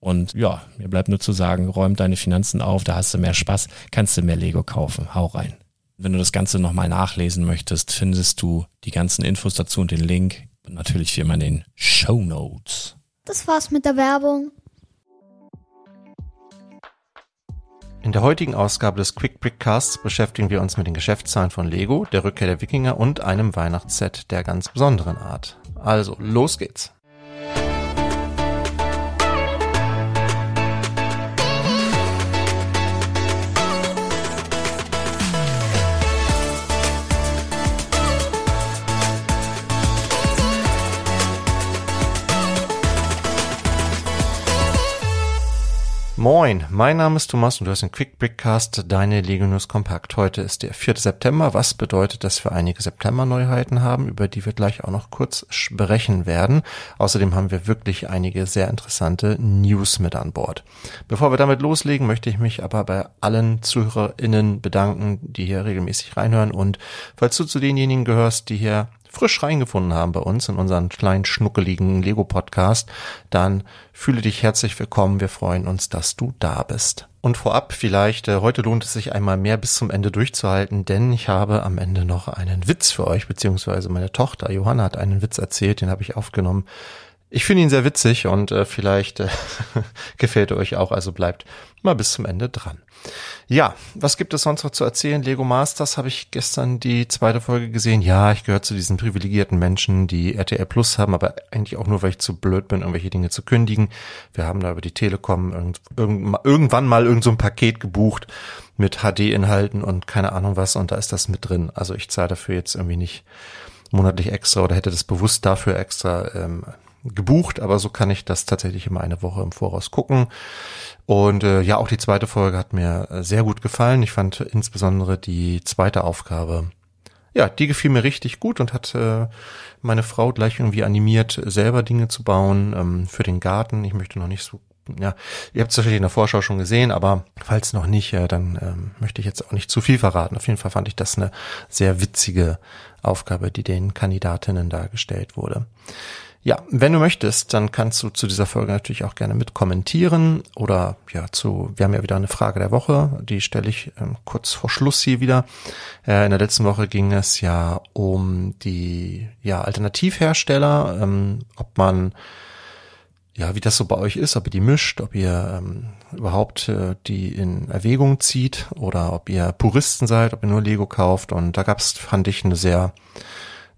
Und ja, mir bleibt nur zu sagen, räum deine Finanzen auf, da hast du mehr Spaß, kannst du mehr Lego kaufen. Hau rein. Wenn du das Ganze nochmal nachlesen möchtest, findest du die ganzen Infos dazu und den Link. Und natürlich wie immer in den Show Notes. Das war's mit der Werbung. In der heutigen Ausgabe des Quick Brickcasts beschäftigen wir uns mit den Geschäftszahlen von Lego, der Rückkehr der Wikinger und einem Weihnachtsset der ganz besonderen Art. Also, los geht's. Moin, mein Name ist Thomas und du hast den Quick Brickcast, deine Lego News Kompakt. Heute ist der 4. September, was bedeutet, dass wir einige September-Neuheiten haben, über die wir gleich auch noch kurz sprechen werden. Außerdem haben wir wirklich einige sehr interessante News mit an Bord. Bevor wir damit loslegen, möchte ich mich aber bei allen ZuhörerInnen bedanken, die hier regelmäßig reinhören und falls du zu denjenigen gehörst, die hier frisch reingefunden haben bei uns in unseren kleinen schnuckeligen Lego-Podcast, dann fühle dich herzlich willkommen. Wir freuen uns, dass du da bist. Und vorab vielleicht, äh, heute lohnt es sich einmal mehr bis zum Ende durchzuhalten, denn ich habe am Ende noch einen Witz für euch, beziehungsweise meine Tochter Johanna hat einen Witz erzählt, den habe ich aufgenommen. Ich finde ihn sehr witzig und äh, vielleicht äh, gefällt er euch auch, also bleibt mal bis zum Ende dran. Ja, was gibt es sonst noch zu erzählen? Lego Masters habe ich gestern die zweite Folge gesehen. Ja, ich gehöre zu diesen privilegierten Menschen, die RTL Plus haben, aber eigentlich auch nur, weil ich zu blöd bin, irgendwelche Dinge zu kündigen. Wir haben da über die Telekom irgend, irgend, irgendwann mal irgend so ein Paket gebucht mit HD-Inhalten und keine Ahnung was und da ist das mit drin. Also ich zahle dafür jetzt irgendwie nicht monatlich extra oder hätte das bewusst dafür extra ähm, gebucht, aber so kann ich das tatsächlich immer eine Woche im Voraus gucken. Und äh, ja, auch die zweite Folge hat mir äh, sehr gut gefallen. Ich fand insbesondere die zweite Aufgabe, ja, die gefiel mir richtig gut und hat äh, meine Frau gleich irgendwie animiert, selber Dinge zu bauen ähm, für den Garten. Ich möchte noch nicht so ja, ihr habt es wahrscheinlich in der Vorschau schon gesehen, aber falls noch nicht, äh, dann ähm, möchte ich jetzt auch nicht zu viel verraten. Auf jeden Fall fand ich das eine sehr witzige Aufgabe, die den Kandidatinnen dargestellt wurde. Ja, wenn du möchtest, dann kannst du zu dieser Folge natürlich auch gerne mit kommentieren oder ja zu, wir haben ja wieder eine Frage der Woche, die stelle ich ähm, kurz vor Schluss hier wieder. Äh, in der letzten Woche ging es ja um die ja Alternativhersteller, ähm, ob man ja, wie das so bei euch ist, ob ihr die mischt, ob ihr ähm, überhaupt äh, die in Erwägung zieht oder ob ihr Puristen seid, ob ihr nur Lego kauft. Und da gab's, fand ich, eine sehr,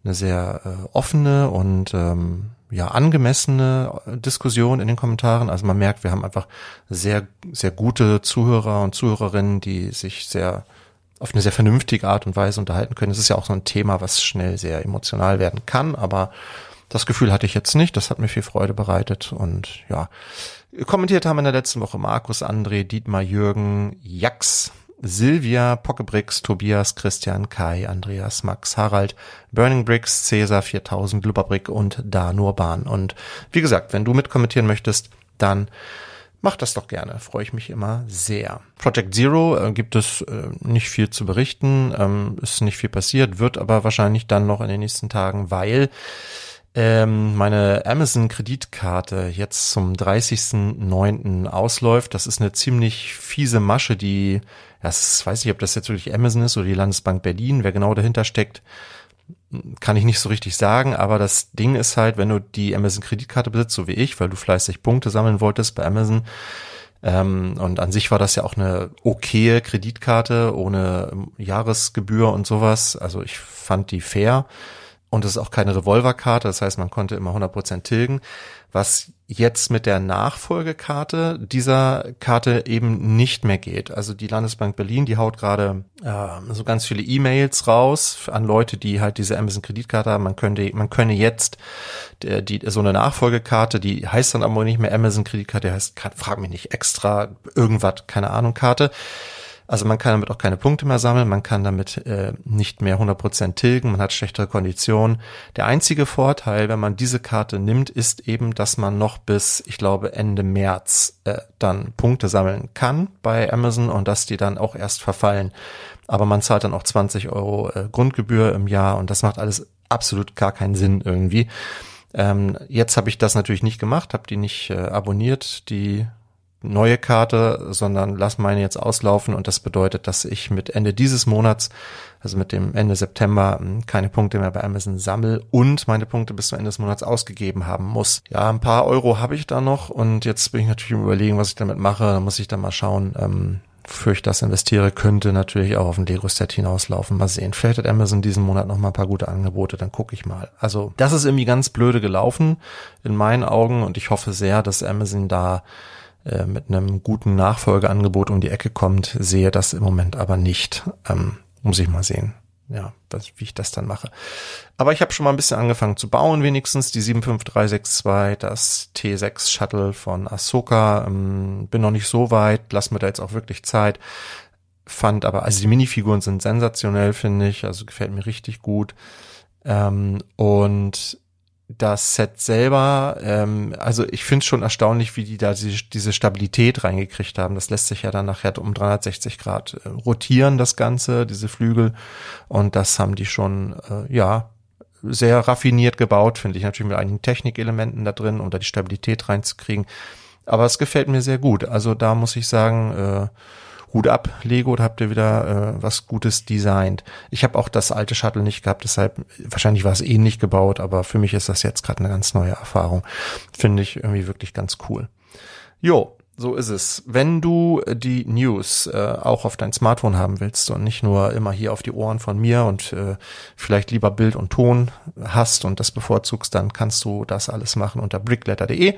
eine sehr äh, offene und ähm, ja angemessene Diskussion in den Kommentaren. Also man merkt, wir haben einfach sehr, sehr gute Zuhörer und Zuhörerinnen, die sich sehr auf eine sehr vernünftige Art und Weise unterhalten können. Es ist ja auch so ein Thema, was schnell sehr emotional werden kann, aber das Gefühl hatte ich jetzt nicht. Das hat mir viel Freude bereitet. Und ja, kommentiert haben in der letzten Woche Markus, André, Dietmar, Jürgen, Jax, Silvia, Pockebricks, Tobias, Christian, Kai, Andreas, Max, Harald, Burning Bricks, Cäsar 4000, Blubberbrick und Danurban. Und wie gesagt, wenn du mitkommentieren möchtest, dann mach das doch gerne. Freue ich mich immer sehr. Project Zero äh, gibt es äh, nicht viel zu berichten, ähm, ist nicht viel passiert, wird aber wahrscheinlich dann noch in den nächsten Tagen, weil ähm, meine Amazon-Kreditkarte jetzt zum 30.09. ausläuft. Das ist eine ziemlich fiese Masche, die, das weiß ich, ob das jetzt wirklich Amazon ist oder die Landesbank Berlin, wer genau dahinter steckt, kann ich nicht so richtig sagen, aber das Ding ist halt, wenn du die Amazon-Kreditkarte besitzt, so wie ich, weil du fleißig Punkte sammeln wolltest bei Amazon, ähm, und an sich war das ja auch eine okaye Kreditkarte ohne Jahresgebühr und sowas. Also ich fand die fair. Und es ist auch keine Revolverkarte, das heißt, man konnte immer 100% tilgen. Was jetzt mit der Nachfolgekarte dieser Karte eben nicht mehr geht. Also die Landesbank Berlin, die haut gerade äh, so ganz viele E-Mails raus an Leute, die halt diese Amazon Kreditkarte haben. Man könnte, man könne jetzt die, die, so eine Nachfolgekarte, die heißt dann aber nicht mehr Amazon Kreditkarte, die heißt, frag mich nicht, extra irgendwas, keine Ahnung, Karte also man kann damit auch keine Punkte mehr sammeln, man kann damit äh, nicht mehr 100% tilgen, man hat schlechtere Konditionen. Der einzige Vorteil, wenn man diese Karte nimmt, ist eben, dass man noch bis, ich glaube, Ende März äh, dann Punkte sammeln kann bei Amazon und dass die dann auch erst verfallen. Aber man zahlt dann auch 20 Euro äh, Grundgebühr im Jahr und das macht alles absolut gar keinen Sinn irgendwie. Ähm, jetzt habe ich das natürlich nicht gemacht, habe die nicht äh, abonniert, die neue Karte, sondern lass meine jetzt auslaufen und das bedeutet, dass ich mit Ende dieses Monats, also mit dem Ende September, hm, keine Punkte mehr bei Amazon sammel und meine Punkte bis zum Ende des Monats ausgegeben haben muss. Ja, ein paar Euro habe ich da noch und jetzt bin ich natürlich im Überlegen, was ich damit mache. Da muss ich dann mal schauen, ähm, für ich das investiere, könnte natürlich auch auf ein Lego-Set hinauslaufen. Mal sehen. Vielleicht hat Amazon diesen Monat noch mal ein paar gute Angebote, dann gucke ich mal. Also das ist irgendwie ganz blöde gelaufen in meinen Augen und ich hoffe sehr, dass Amazon da äh, mit einem guten Nachfolgeangebot um die Ecke kommt, sehe das im Moment aber nicht. Ähm, muss ich mal sehen. Ja, was, wie ich das dann mache. Aber ich habe schon mal ein bisschen angefangen zu bauen, wenigstens die 75362, das T6 Shuttle von Ahsoka. Ähm, bin noch nicht so weit, lass mir da jetzt auch wirklich Zeit. Fand aber, also die Minifiguren sind sensationell, finde ich, also gefällt mir richtig gut. Ähm, und das Set selber, ähm, also ich finde es schon erstaunlich, wie die da diese, diese Stabilität reingekriegt haben. Das lässt sich ja dann nachher um 360 Grad äh, rotieren, das Ganze, diese Flügel. Und das haben die schon, äh, ja, sehr raffiniert gebaut, finde ich. Natürlich mit einigen Technikelementen da drin, um da die Stabilität reinzukriegen. Aber es gefällt mir sehr gut. Also da muss ich sagen, äh, Hut ab, Lego, da habt ihr wieder äh, was Gutes designt. Ich habe auch das alte Shuttle nicht gehabt, deshalb, wahrscheinlich war es ähnlich gebaut, aber für mich ist das jetzt gerade eine ganz neue Erfahrung. Finde ich irgendwie wirklich ganz cool. Jo, so ist es. Wenn du die News äh, auch auf dein Smartphone haben willst und nicht nur immer hier auf die Ohren von mir und äh, vielleicht lieber Bild und Ton hast und das bevorzugst, dann kannst du das alles machen unter brickletter.de.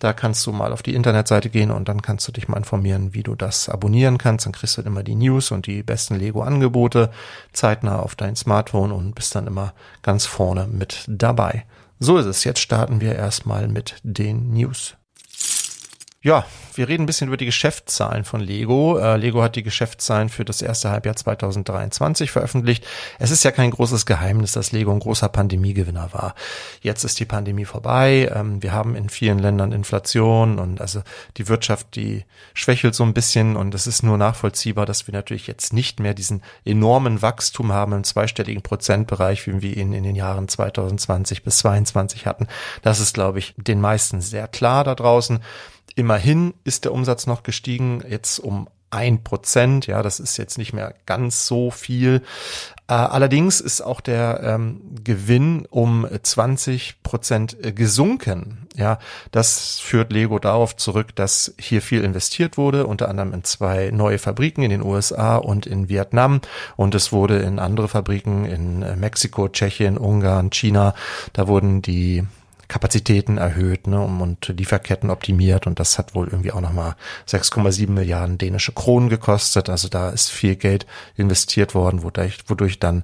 Da kannst du mal auf die Internetseite gehen und dann kannst du dich mal informieren, wie du das abonnieren kannst. Dann kriegst du immer die News und die besten Lego-Angebote zeitnah auf dein Smartphone und bist dann immer ganz vorne mit dabei. So ist es. Jetzt starten wir erstmal mit den News. Ja, wir reden ein bisschen über die Geschäftszahlen von Lego. Äh, Lego hat die Geschäftszahlen für das erste Halbjahr 2023 veröffentlicht. Es ist ja kein großes Geheimnis, dass Lego ein großer Pandemiegewinner war. Jetzt ist die Pandemie vorbei. Ähm, wir haben in vielen Ländern Inflation und also die Wirtschaft, die schwächelt so ein bisschen und es ist nur nachvollziehbar, dass wir natürlich jetzt nicht mehr diesen enormen Wachstum haben im zweistelligen Prozentbereich, wie wir ihn in den Jahren 2020 bis 2022 hatten. Das ist, glaube ich, den meisten sehr klar da draußen. Immerhin ist der Umsatz noch gestiegen, jetzt um ein Prozent. Ja, das ist jetzt nicht mehr ganz so viel. Äh, allerdings ist auch der ähm, Gewinn um 20 Prozent äh, gesunken. Ja, das führt Lego darauf zurück, dass hier viel investiert wurde, unter anderem in zwei neue Fabriken in den USA und in Vietnam. Und es wurde in andere Fabriken in äh, Mexiko, Tschechien, Ungarn, China. Da wurden die Kapazitäten erhöht ne, und Lieferketten optimiert und das hat wohl irgendwie auch nochmal 6,7 Milliarden dänische Kronen gekostet. Also da ist viel Geld investiert worden, wodurch, wodurch dann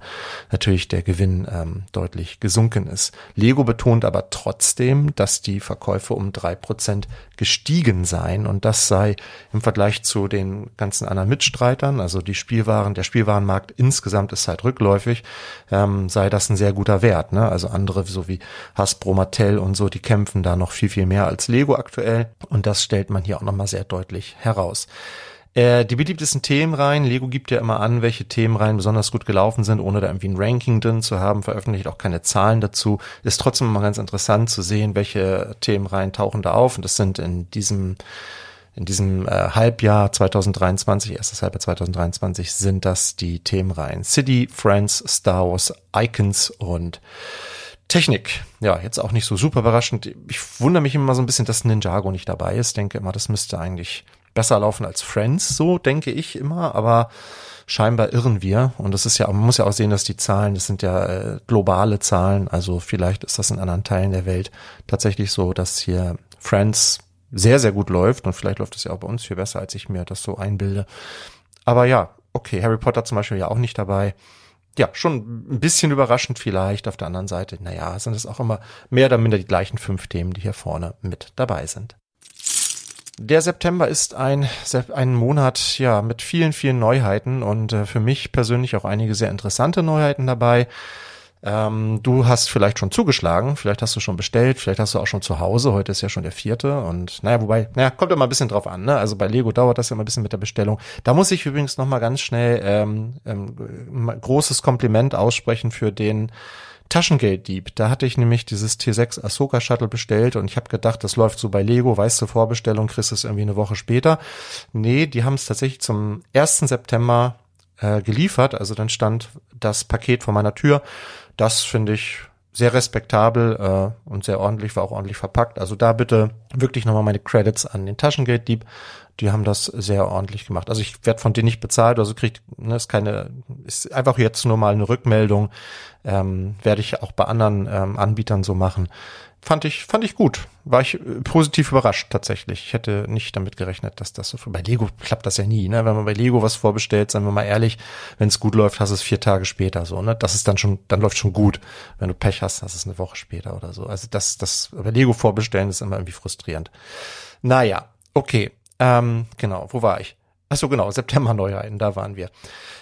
natürlich der Gewinn ähm, deutlich gesunken ist. Lego betont aber trotzdem, dass die Verkäufe um drei Prozent gestiegen seien und das sei im Vergleich zu den ganzen anderen Mitstreitern, also die Spielwaren, der Spielwarenmarkt insgesamt ist halt rückläufig, ähm, sei das ein sehr guter Wert. Ne? Also andere so wie Hasbro, Mattel und so, die kämpfen da noch viel, viel mehr als Lego aktuell. Und das stellt man hier auch nochmal sehr deutlich heraus. Äh, die beliebtesten Themenreihen, Lego gibt ja immer an, welche Themenreihen besonders gut gelaufen sind, ohne da irgendwie ein Ranking drin zu haben, veröffentlicht auch keine Zahlen dazu. Ist trotzdem immer ganz interessant zu sehen, welche Themenreihen tauchen da auf. Und das sind in diesem in diesem äh, Halbjahr 2023, erstes Halbjahr 2023, sind das die Themenreihen City, Friends, Star Wars, Icons und Technik, ja, jetzt auch nicht so super überraschend. Ich wundere mich immer so ein bisschen, dass Ninjago nicht dabei ist. Denke immer, das müsste eigentlich besser laufen als Friends, so denke ich immer, aber scheinbar irren wir. Und das ist ja, man muss ja auch sehen, dass die Zahlen, das sind ja äh, globale Zahlen, also vielleicht ist das in anderen Teilen der Welt tatsächlich so, dass hier Friends sehr, sehr gut läuft und vielleicht läuft es ja auch bei uns viel besser, als ich mir das so einbilde. Aber ja, okay, Harry Potter zum Beispiel ja auch nicht dabei ja, schon ein bisschen überraschend vielleicht. Auf der anderen Seite, naja, sind es auch immer mehr oder minder die gleichen fünf Themen, die hier vorne mit dabei sind. Der September ist ein, ein Monat, ja, mit vielen, vielen Neuheiten und äh, für mich persönlich auch einige sehr interessante Neuheiten dabei. Ähm, du hast vielleicht schon zugeschlagen, vielleicht hast du schon bestellt, vielleicht hast du auch schon zu Hause. Heute ist ja schon der vierte und naja, wobei, naja, kommt immer ein bisschen drauf an. Ne? Also bei Lego dauert das ja immer ein bisschen mit der Bestellung. Da muss ich übrigens noch mal ganz schnell ähm, ähm, großes Kompliment aussprechen für den Taschengelddieb. Da hatte ich nämlich dieses T6 Ahsoka Shuttle bestellt und ich habe gedacht, das läuft so bei Lego, weißt du, Vorbestellung, kriegst es irgendwie eine Woche später. Nee, die haben es tatsächlich zum 1. September äh, geliefert. Also dann stand das Paket vor meiner Tür das finde ich sehr respektabel äh, und sehr ordentlich, war auch ordentlich verpackt. Also da bitte wirklich nochmal meine Credits an den Taschengelddieb. Die haben das sehr ordentlich gemacht. Also ich werde von denen nicht bezahlt, also kriegt, ne, ist keine, ist einfach jetzt nur mal eine Rückmeldung. Ähm, werde ich auch bei anderen ähm, Anbietern so machen fand ich, fand ich gut. War ich äh, positiv überrascht tatsächlich. Ich hätte nicht damit gerechnet, dass das so bei Lego klappt das ja nie, ne? Wenn man bei Lego was vorbestellt, seien wir mal ehrlich, wenn es gut läuft, hast es vier Tage später so, ne? Das ist dann schon, dann läuft schon gut. Wenn du Pech hast, hast es eine Woche später oder so. Also das, das bei Lego vorbestellen ist immer irgendwie frustrierend. Naja, okay. Ähm, genau, wo war ich? Ach so, genau, September Neuheiten, da waren wir.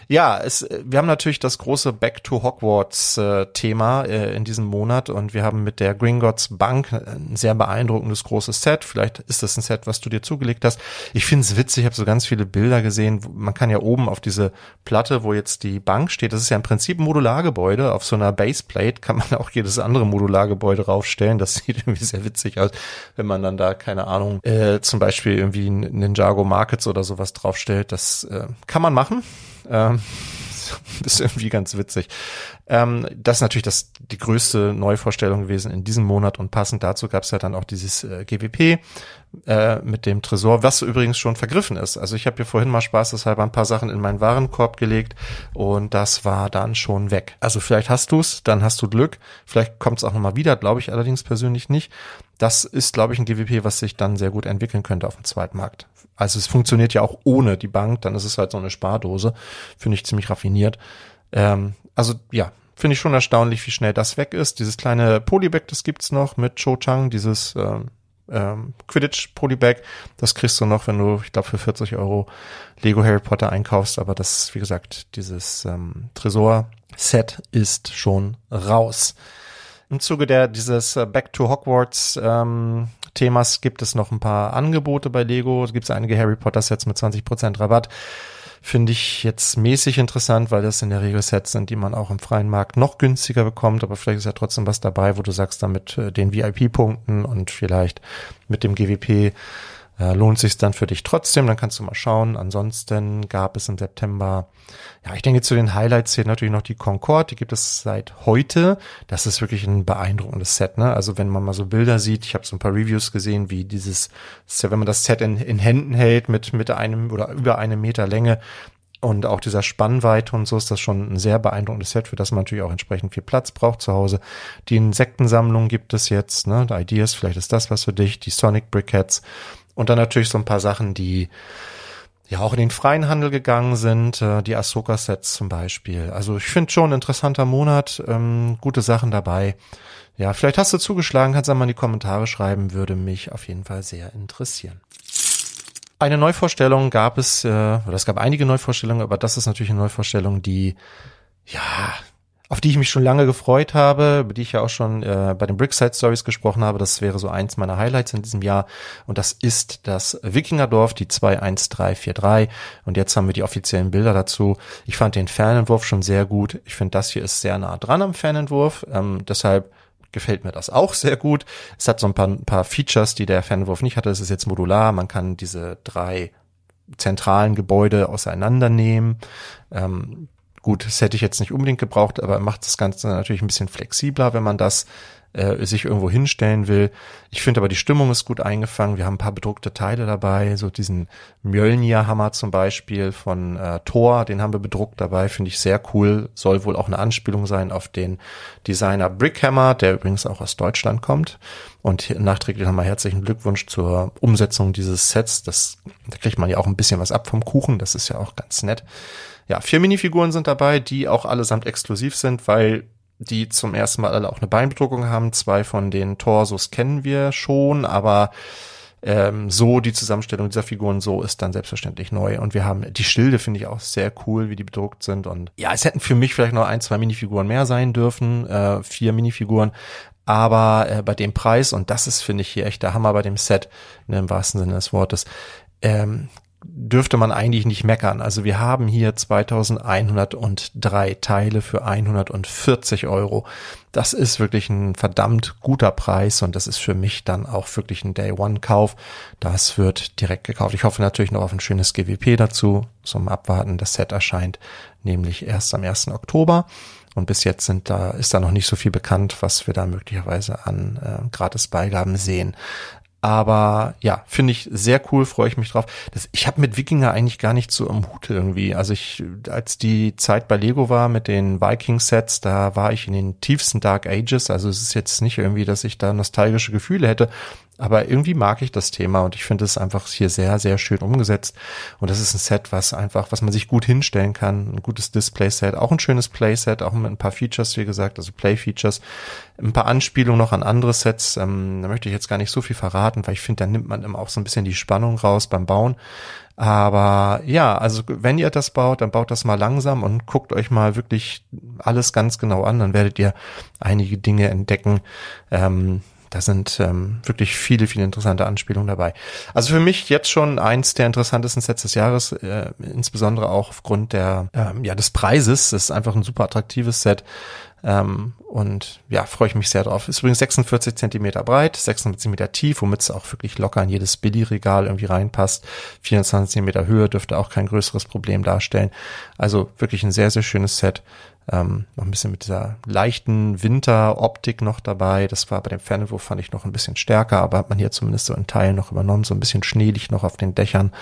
Ja, es, wir haben natürlich das große Back to Hogwarts äh, Thema äh, in diesem Monat und wir haben mit der Gringotts Bank ein sehr beeindruckendes großes Set. Vielleicht ist das ein Set, was du dir zugelegt hast. Ich finde es witzig, ich habe so ganz viele Bilder gesehen. Man kann ja oben auf diese Platte, wo jetzt die Bank steht, das ist ja im Prinzip ein Modulargebäude. Auf so einer Baseplate kann man auch jedes andere Modulargebäude raufstellen. Das sieht irgendwie sehr witzig aus, wenn man dann da, keine Ahnung, äh, zum Beispiel irgendwie Ninjago Markets oder sowas drauf aufstellt. Das äh, kann man machen. Ähm, ist irgendwie ganz witzig. Ähm, das ist natürlich das, die größte Neuvorstellung gewesen in diesem Monat und passend dazu gab es ja dann auch dieses äh, GWP äh, mit dem Tresor, was übrigens schon vergriffen ist. Also ich habe hier vorhin mal spaßeshalber ein paar Sachen in meinen Warenkorb gelegt und das war dann schon weg. Also vielleicht hast du's, dann hast du Glück. Vielleicht kommt es auch nochmal wieder, glaube ich allerdings persönlich nicht. Das ist, glaube ich, ein GWP, was sich dann sehr gut entwickeln könnte auf dem Zweitmarkt. Also es funktioniert ja auch ohne die Bank, dann ist es halt so eine Spardose. Finde ich ziemlich raffiniert. Ähm, also ja, finde ich schon erstaunlich, wie schnell das weg ist. Dieses kleine Polybag, das gibt's noch mit Cho Chang, dieses ähm, ähm, Quidditch Polybag. Das kriegst du noch, wenn du, ich glaube, für 40 Euro Lego Harry Potter einkaufst. Aber das, wie gesagt, dieses ähm, Tresor-Set ist schon raus. Im Zuge der dieses äh, Back to Hogwarts ähm, Themas gibt es noch ein paar Angebote bei Lego. Es gibt einige Harry Potter Sets mit 20% Rabatt. Finde ich jetzt mäßig interessant, weil das in der Regel Sets sind, die man auch im freien Markt noch günstiger bekommt. Aber vielleicht ist ja trotzdem was dabei, wo du sagst, damit äh, den VIP-Punkten und vielleicht mit dem GWP äh, lohnt sich dann für dich trotzdem, dann kannst du mal schauen. Ansonsten gab es im September, ja, ich denke zu den Highlights zählt natürlich noch die Concorde, die gibt es seit heute. Das ist wirklich ein beeindruckendes Set, ne? Also wenn man mal so Bilder sieht, ich habe so ein paar Reviews gesehen, wie dieses, wenn man das Set in, in Händen hält mit, mit einem oder über einem Meter Länge, und auch dieser Spannweite und so ist das schon ein sehr beeindruckendes Set, für das man natürlich auch entsprechend viel Platz braucht zu Hause. Die Insektensammlung gibt es jetzt, ne? Die Ideas, vielleicht ist das was für dich. Die Sonic Briquettes. Und dann natürlich so ein paar Sachen, die ja auch in den freien Handel gegangen sind, äh, die Ahsoka-Sets zum Beispiel. Also ich finde schon ein interessanter Monat, ähm, gute Sachen dabei. Ja, vielleicht hast du zugeschlagen, kannst du mal in die Kommentare schreiben, würde mich auf jeden Fall sehr interessieren. Eine Neuvorstellung gab es, äh, oder es gab einige Neuvorstellungen, aber das ist natürlich eine Neuvorstellung, die ja auf die ich mich schon lange gefreut habe, über die ich ja auch schon äh, bei den Brickside Stories gesprochen habe. Das wäre so eins meiner Highlights in diesem Jahr. Und das ist das Wikingerdorf, die 21343. Und jetzt haben wir die offiziellen Bilder dazu. Ich fand den Fernentwurf schon sehr gut. Ich finde, das hier ist sehr nah dran am Fernentwurf. Ähm, deshalb gefällt mir das auch sehr gut. Es hat so ein paar, ein paar Features, die der Fernentwurf nicht hatte. Es ist jetzt modular. Man kann diese drei zentralen Gebäude auseinandernehmen. Ähm, Gut, das hätte ich jetzt nicht unbedingt gebraucht, aber macht das Ganze natürlich ein bisschen flexibler, wenn man das äh, sich irgendwo hinstellen will. Ich finde aber die Stimmung ist gut eingefangen. Wir haben ein paar bedruckte Teile dabei, so diesen Mjölnir-Hammer zum Beispiel von äh, Thor, den haben wir bedruckt dabei, finde ich sehr cool. Soll wohl auch eine Anspielung sein auf den Designer Brickhammer, der übrigens auch aus Deutschland kommt. Und nachträglich nochmal herzlichen Glückwunsch zur Umsetzung dieses Sets. Das, da kriegt man ja auch ein bisschen was ab vom Kuchen, das ist ja auch ganz nett. Ja, vier Minifiguren sind dabei, die auch allesamt exklusiv sind, weil die zum ersten Mal alle auch eine Beinbedruckung haben. Zwei von den Torsos kennen wir schon, aber ähm, so die Zusammenstellung dieser Figuren so ist dann selbstverständlich neu. Und wir haben die Schilde finde ich auch sehr cool, wie die bedruckt sind. Und ja, es hätten für mich vielleicht noch ein, zwei Minifiguren mehr sein dürfen, äh, vier Minifiguren. Aber äh, bei dem Preis, und das ist, finde ich, hier echt der Hammer bei dem Set, ne, im wahrsten Sinne des Wortes, ähm, dürfte man eigentlich nicht meckern. Also wir haben hier 2103 Teile für 140 Euro. Das ist wirklich ein verdammt guter Preis und das ist für mich dann auch wirklich ein Day-One-Kauf. Das wird direkt gekauft. Ich hoffe natürlich noch auf ein schönes GWP dazu zum Abwarten. Das Set erscheint nämlich erst am 1. Oktober. Und bis jetzt sind da, ist da noch nicht so viel bekannt, was wir da möglicherweise an äh, Gratis-Beigaben sehen. Aber ja, finde ich sehr cool, freue ich mich drauf. Das, ich habe mit Wikinger eigentlich gar nicht so am Hut irgendwie. Also ich, als die Zeit bei Lego war mit den Viking-Sets, da war ich in den tiefsten Dark Ages. Also es ist jetzt nicht irgendwie, dass ich da nostalgische Gefühle hätte. Aber irgendwie mag ich das Thema und ich finde es einfach hier sehr, sehr schön umgesetzt. Und das ist ein Set, was einfach, was man sich gut hinstellen kann. Ein gutes Display-Set, auch ein schönes Play-Set, auch mit ein paar Features, wie gesagt, also Play-Features. Ein paar Anspielungen noch an andere Sets. Ähm, da möchte ich jetzt gar nicht so viel verraten, weil ich finde, da nimmt man immer auch so ein bisschen die Spannung raus beim Bauen. Aber ja, also wenn ihr das baut, dann baut das mal langsam und guckt euch mal wirklich alles ganz genau an. Dann werdet ihr einige Dinge entdecken, ähm, da sind ähm, wirklich viele, viele interessante Anspielungen dabei. Also für mich jetzt schon eins der interessantesten Sets des Jahres, äh, insbesondere auch aufgrund der ähm, ja des Preises. Das ist einfach ein super attraktives Set. Ähm, und ja, freue ich mich sehr drauf. Ist übrigens 46 Zentimeter breit, 46 Zentimeter tief, womit es auch wirklich locker in jedes Billy-Regal irgendwie reinpasst. 24 Zentimeter Höhe dürfte auch kein größeres Problem darstellen. Also wirklich ein sehr, sehr schönes Set. Ähm, noch ein bisschen mit dieser leichten Winteroptik noch dabei. Das war bei dem Fernwurf fand ich noch ein bisschen stärker, aber hat man hier zumindest so in Teilen noch übernommen. So ein bisschen Schneelicht noch auf den Dächern.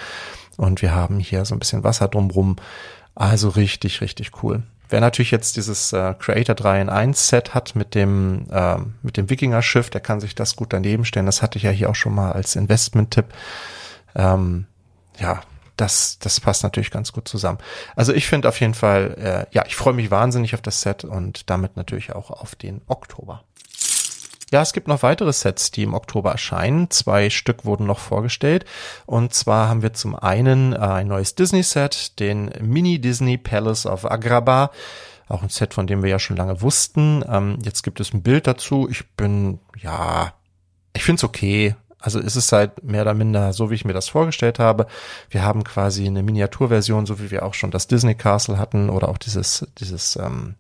Und wir haben hier so ein bisschen Wasser drumrum. Also richtig, richtig cool. Wer natürlich jetzt dieses äh, Creator 3 in 1 Set hat mit dem, äh, mit dem Wikinger-Schiff, der kann sich das gut daneben stellen. Das hatte ich ja hier auch schon mal als Investment-Tipp. Ähm, ja, das, das passt natürlich ganz gut zusammen. Also ich finde auf jeden Fall, äh, ja, ich freue mich wahnsinnig auf das Set und damit natürlich auch auf den Oktober. Ja, es gibt noch weitere Sets, die im Oktober erscheinen. Zwei Stück wurden noch vorgestellt. Und zwar haben wir zum einen äh, ein neues Disney-Set, den Mini Disney Palace of Agrabah. Auch ein Set, von dem wir ja schon lange wussten. Ähm, jetzt gibt es ein Bild dazu. Ich bin, ja, ich finde es okay. Also ist es halt mehr oder minder so, wie ich mir das vorgestellt habe. Wir haben quasi eine Miniaturversion, so wie wir auch schon das Disney Castle hatten oder auch dieses, dieses ähm,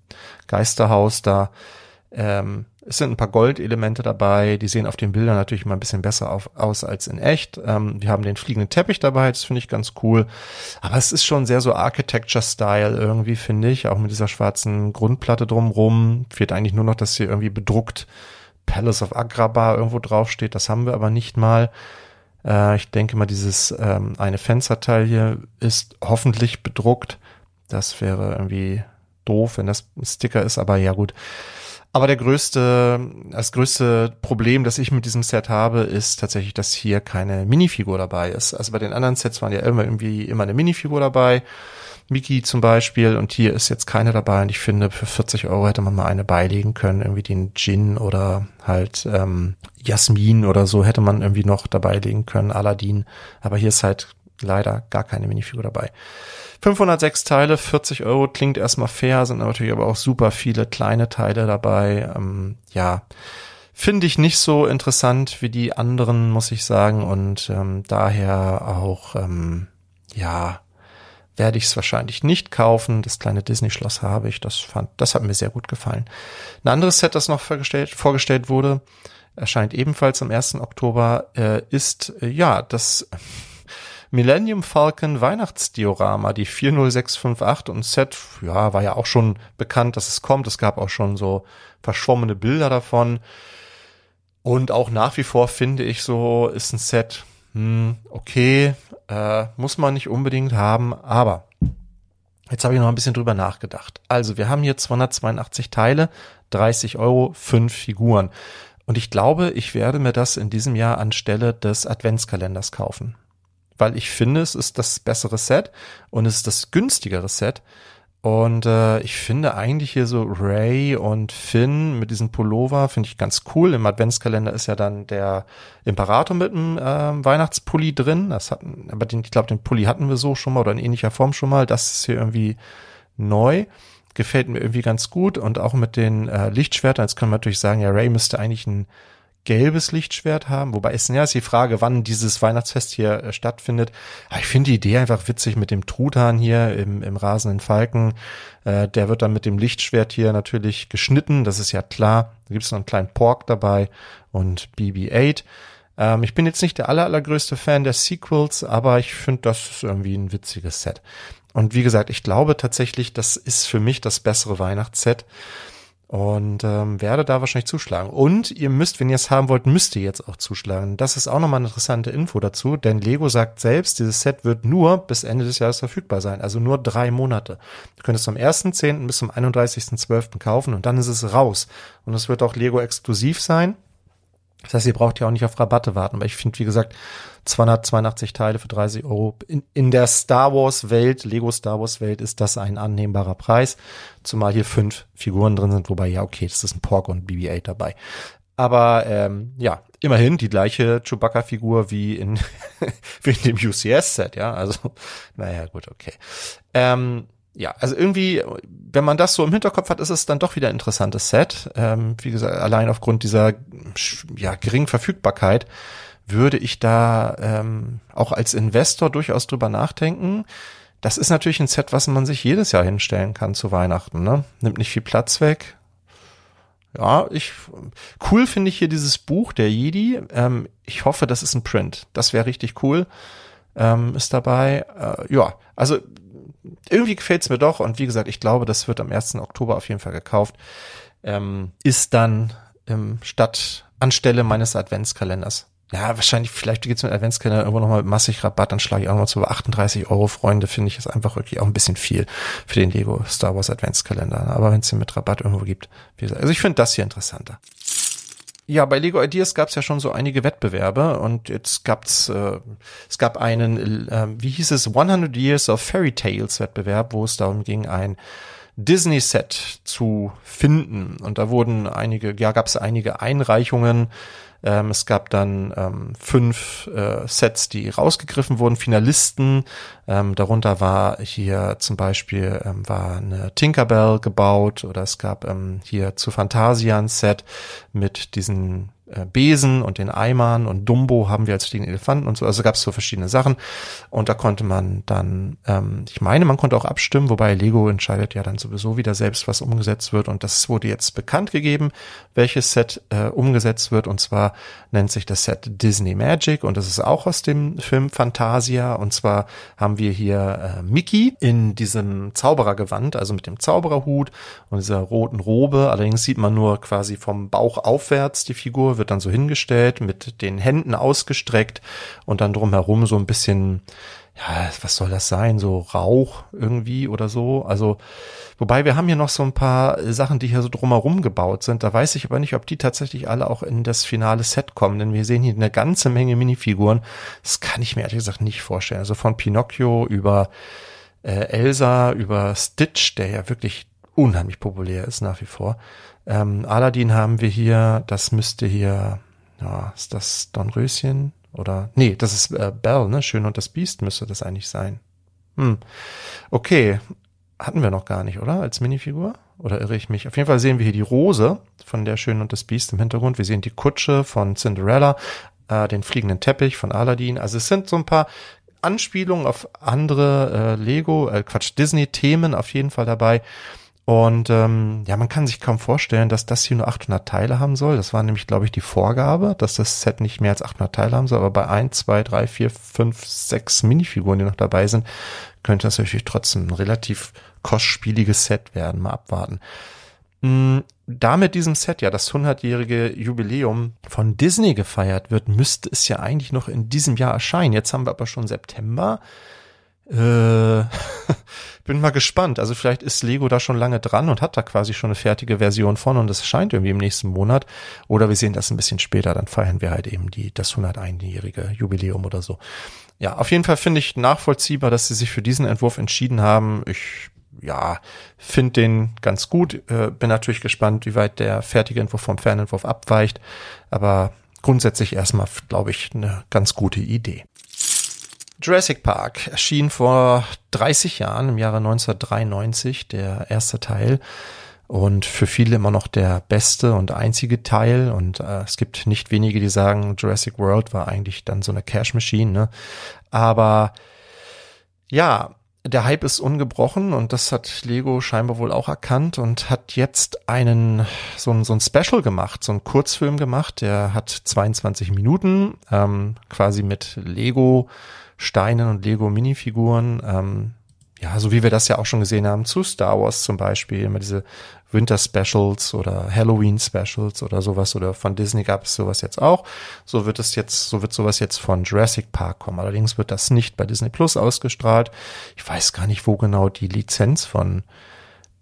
Geisterhaus da. Ähm, es sind ein paar Goldelemente dabei, die sehen auf den Bildern natürlich mal ein bisschen besser auf, aus als in echt. Ähm, wir haben den fliegenden Teppich dabei, das finde ich ganz cool. Aber es ist schon sehr so Architecture-Style irgendwie, finde ich, auch mit dieser schwarzen Grundplatte drumrum. Fehlt eigentlich nur noch, dass hier irgendwie bedruckt Palace of Agrabah irgendwo draufsteht. Das haben wir aber nicht mal. Äh, ich denke mal, dieses ähm, eine Fensterteil hier ist hoffentlich bedruckt. Das wäre irgendwie doof, wenn das ein Sticker ist, aber ja gut. Aber der größte, das größte Problem, das ich mit diesem Set habe, ist tatsächlich, dass hier keine Minifigur dabei ist. Also bei den anderen Sets waren ja immer irgendwie immer eine Minifigur dabei. Mickey zum Beispiel und hier ist jetzt keine dabei und ich finde, für 40 Euro hätte man mal eine beilegen können, irgendwie den Gin oder halt ähm, Jasmin oder so hätte man irgendwie noch dabei legen können, Aladdin. Aber hier ist halt leider gar keine Minifigur dabei. 506 Teile, 40 Euro, klingt erstmal fair, sind natürlich aber auch super viele kleine Teile dabei. Ähm, ja, finde ich nicht so interessant wie die anderen, muss ich sagen. Und ähm, daher auch, ähm, ja, werde ich es wahrscheinlich nicht kaufen. Das kleine Disney-Schloss habe ich. Das fand, das hat mir sehr gut gefallen. Ein anderes Set, das noch vorgestellt, vorgestellt wurde, erscheint ebenfalls am 1. Oktober, äh, ist, äh, ja, das Millennium Falcon Weihnachtsdiorama, die 40658 und Set, ja, war ja auch schon bekannt, dass es kommt. Es gab auch schon so verschwommene Bilder davon. Und auch nach wie vor finde ich so, ist ein Set, hm, okay, äh, muss man nicht unbedingt haben, aber jetzt habe ich noch ein bisschen drüber nachgedacht. Also wir haben hier 282 Teile, 30 Euro, 5 Figuren. Und ich glaube, ich werde mir das in diesem Jahr anstelle des Adventskalenders kaufen weil ich finde, es ist das bessere Set und es ist das günstigere Set. Und äh, ich finde eigentlich hier so Ray und Finn mit diesem Pullover finde ich ganz cool. Im Adventskalender ist ja dann der Imperator mit dem äh, Weihnachtspulli drin. Das hatten, aber den, ich glaube, den Pulli hatten wir so schon mal oder in ähnlicher Form schon mal. Das ist hier irgendwie neu. Gefällt mir irgendwie ganz gut. Und auch mit den äh, Lichtschwertern, jetzt können wir natürlich sagen, ja, Ray müsste eigentlich ein gelbes Lichtschwert haben. Wobei ist ja ist die Frage, wann dieses Weihnachtsfest hier äh, stattfindet. Aber ich finde die Idee einfach witzig mit dem Truthahn hier im, im rasenden Falken. Äh, der wird dann mit dem Lichtschwert hier natürlich geschnitten. Das ist ja klar. Da gibt es noch einen kleinen Pork dabei und BB-8. Ähm, ich bin jetzt nicht der aller, allergrößte Fan der Sequels, aber ich finde, das ist irgendwie ein witziges Set. Und wie gesagt, ich glaube tatsächlich, das ist für mich das bessere Weihnachtsset und ähm, werde da wahrscheinlich zuschlagen. Und ihr müsst, wenn ihr es haben wollt, müsst ihr jetzt auch zuschlagen. Das ist auch nochmal eine interessante Info dazu, denn Lego sagt selbst, dieses Set wird nur bis Ende des Jahres verfügbar sein, also nur drei Monate. Du könntest am 1.10. bis zum 31.12. kaufen und dann ist es raus. Und es wird auch Lego exklusiv sein. Das heißt, ihr braucht ja auch nicht auf Rabatte warten, aber ich finde, wie gesagt, 282 Teile für 30 Euro. In, in der Star Wars Welt, Lego Star Wars Welt, ist das ein annehmbarer Preis. Zumal hier fünf Figuren drin sind, wobei, ja, okay, das ist ein Pork und BB-8 dabei. Aber ähm, ja, immerhin die gleiche Chewbacca-Figur wie in, wie in dem UCS-Set, ja. Also, naja, gut, okay. Ähm, ja, also irgendwie, wenn man das so im Hinterkopf hat, ist es dann doch wieder ein interessantes Set. Ähm, wie gesagt, allein aufgrund dieser ja, geringen Verfügbarkeit würde ich da ähm, auch als Investor durchaus drüber nachdenken. Das ist natürlich ein Set, was man sich jedes Jahr hinstellen kann zu Weihnachten. Ne? Nimmt nicht viel Platz weg. Ja, ich cool finde ich hier dieses Buch der Jedi. Ähm, ich hoffe, das ist ein Print. Das wäre richtig cool. Ähm, ist dabei. Äh, ja, also irgendwie gefällt's mir doch. Und wie gesagt, ich glaube, das wird am 1. Oktober auf jeden Fall gekauft. Ähm, ist dann ähm, statt anstelle meines Adventskalenders ja, wahrscheinlich, vielleicht gibt's mit Adventskalender irgendwo nochmal massig Rabatt, dann schlage ich auch nochmal zu 38 Euro, Freunde, finde ich ist einfach wirklich auch ein bisschen viel für den Lego Star Wars Adventskalender. Aber wenn es den mit Rabatt irgendwo gibt, wie gesagt, also ich finde das hier interessanter. Ja, bei Lego Ideas gab es ja schon so einige Wettbewerbe und jetzt gab's äh, es gab einen, äh, wie hieß es, 100 Years of Fairy Tales Wettbewerb, wo es darum ging, ein Disney-Set zu finden. Und da wurden einige, ja, gab es einige Einreichungen. Ähm, es gab dann ähm, fünf äh, Sets, die rausgegriffen wurden, Finalisten. Ähm, darunter war hier zum Beispiel ähm, war eine Tinkerbell gebaut oder es gab ähm, hier zu Phantasian Set mit diesen Besen und den Eimern und Dumbo haben wir als fliegenden Elefanten und so. Also gab es so verschiedene Sachen. Und da konnte man dann, ähm, ich meine, man konnte auch abstimmen, wobei Lego entscheidet ja dann sowieso wieder selbst, was umgesetzt wird. Und das wurde jetzt bekannt gegeben, welches Set äh, umgesetzt wird. Und zwar nennt sich das Set Disney Magic und das ist auch aus dem Film Fantasia. Und zwar haben wir hier äh, Mickey in diesem Zauberergewand, also mit dem Zaubererhut und dieser roten Robe. Allerdings sieht man nur quasi vom Bauch aufwärts die Figur, wird dann so hingestellt, mit den Händen ausgestreckt und dann drumherum so ein bisschen, ja, was soll das sein, so Rauch irgendwie oder so. Also, wobei wir haben hier noch so ein paar Sachen, die hier so drumherum gebaut sind. Da weiß ich aber nicht, ob die tatsächlich alle auch in das finale Set kommen, denn wir sehen hier eine ganze Menge Minifiguren. Das kann ich mir ehrlich gesagt nicht vorstellen. Also von Pinocchio über äh, Elsa, über Stitch, der ja wirklich unheimlich populär ist nach wie vor. Ähm, Aladdin haben wir hier, das müsste hier, ja, ist das Dornröschen? Oder, nee, das ist äh, Belle, ne? Schön und das Biest müsste das eigentlich sein. Hm. Okay, hatten wir noch gar nicht, oder? Als Minifigur? Oder irre ich mich? Auf jeden Fall sehen wir hier die Rose von der Schön und das Biest im Hintergrund. Wir sehen die Kutsche von Cinderella, äh, den fliegenden Teppich von Aladdin. Also es sind so ein paar Anspielungen auf andere äh, Lego, äh, Quatsch, Disney-Themen auf jeden Fall dabei. Und ähm, ja, man kann sich kaum vorstellen, dass das hier nur 800 Teile haben soll. Das war nämlich, glaube ich, die Vorgabe, dass das Set nicht mehr als 800 Teile haben soll. Aber bei 1, 2, 3, 4, 5, 6 Minifiguren, die noch dabei sind, könnte das natürlich trotzdem ein relativ kostspieliges Set werden. Mal abwarten. Mhm, da mit diesem Set ja das 100-jährige Jubiläum von Disney gefeiert wird, müsste es ja eigentlich noch in diesem Jahr erscheinen. Jetzt haben wir aber schon September. Äh, bin mal gespannt. Also vielleicht ist Lego da schon lange dran und hat da quasi schon eine fertige Version von und es erscheint irgendwie im nächsten Monat. Oder wir sehen das ein bisschen später, dann feiern wir halt eben die, das 101-jährige Jubiläum oder so. Ja, auf jeden Fall finde ich nachvollziehbar, dass sie sich für diesen Entwurf entschieden haben. Ich ja, finde den ganz gut. Äh, bin natürlich gespannt, wie weit der fertige Entwurf vom Fernentwurf abweicht. Aber grundsätzlich erstmal, glaube ich, eine ganz gute Idee. Jurassic Park erschien vor 30 Jahren, im Jahre 1993, der erste Teil. Und für viele immer noch der beste und einzige Teil. Und äh, es gibt nicht wenige, die sagen, Jurassic World war eigentlich dann so eine Cash Machine. Ne? Aber ja, der Hype ist ungebrochen und das hat Lego scheinbar wohl auch erkannt und hat jetzt einen so ein, so ein Special gemacht, so ein Kurzfilm gemacht. Der hat 22 Minuten, ähm, quasi mit Lego Steinen und Lego Minifiguren. Ähm, ja, so wie wir das ja auch schon gesehen haben zu Star Wars zum Beispiel, immer diese Winter Specials oder Halloween Specials oder sowas oder von Disney gab es sowas jetzt auch. So wird es jetzt, so wird sowas jetzt von Jurassic Park kommen. Allerdings wird das nicht bei Disney Plus ausgestrahlt. Ich weiß gar nicht, wo genau die Lizenz von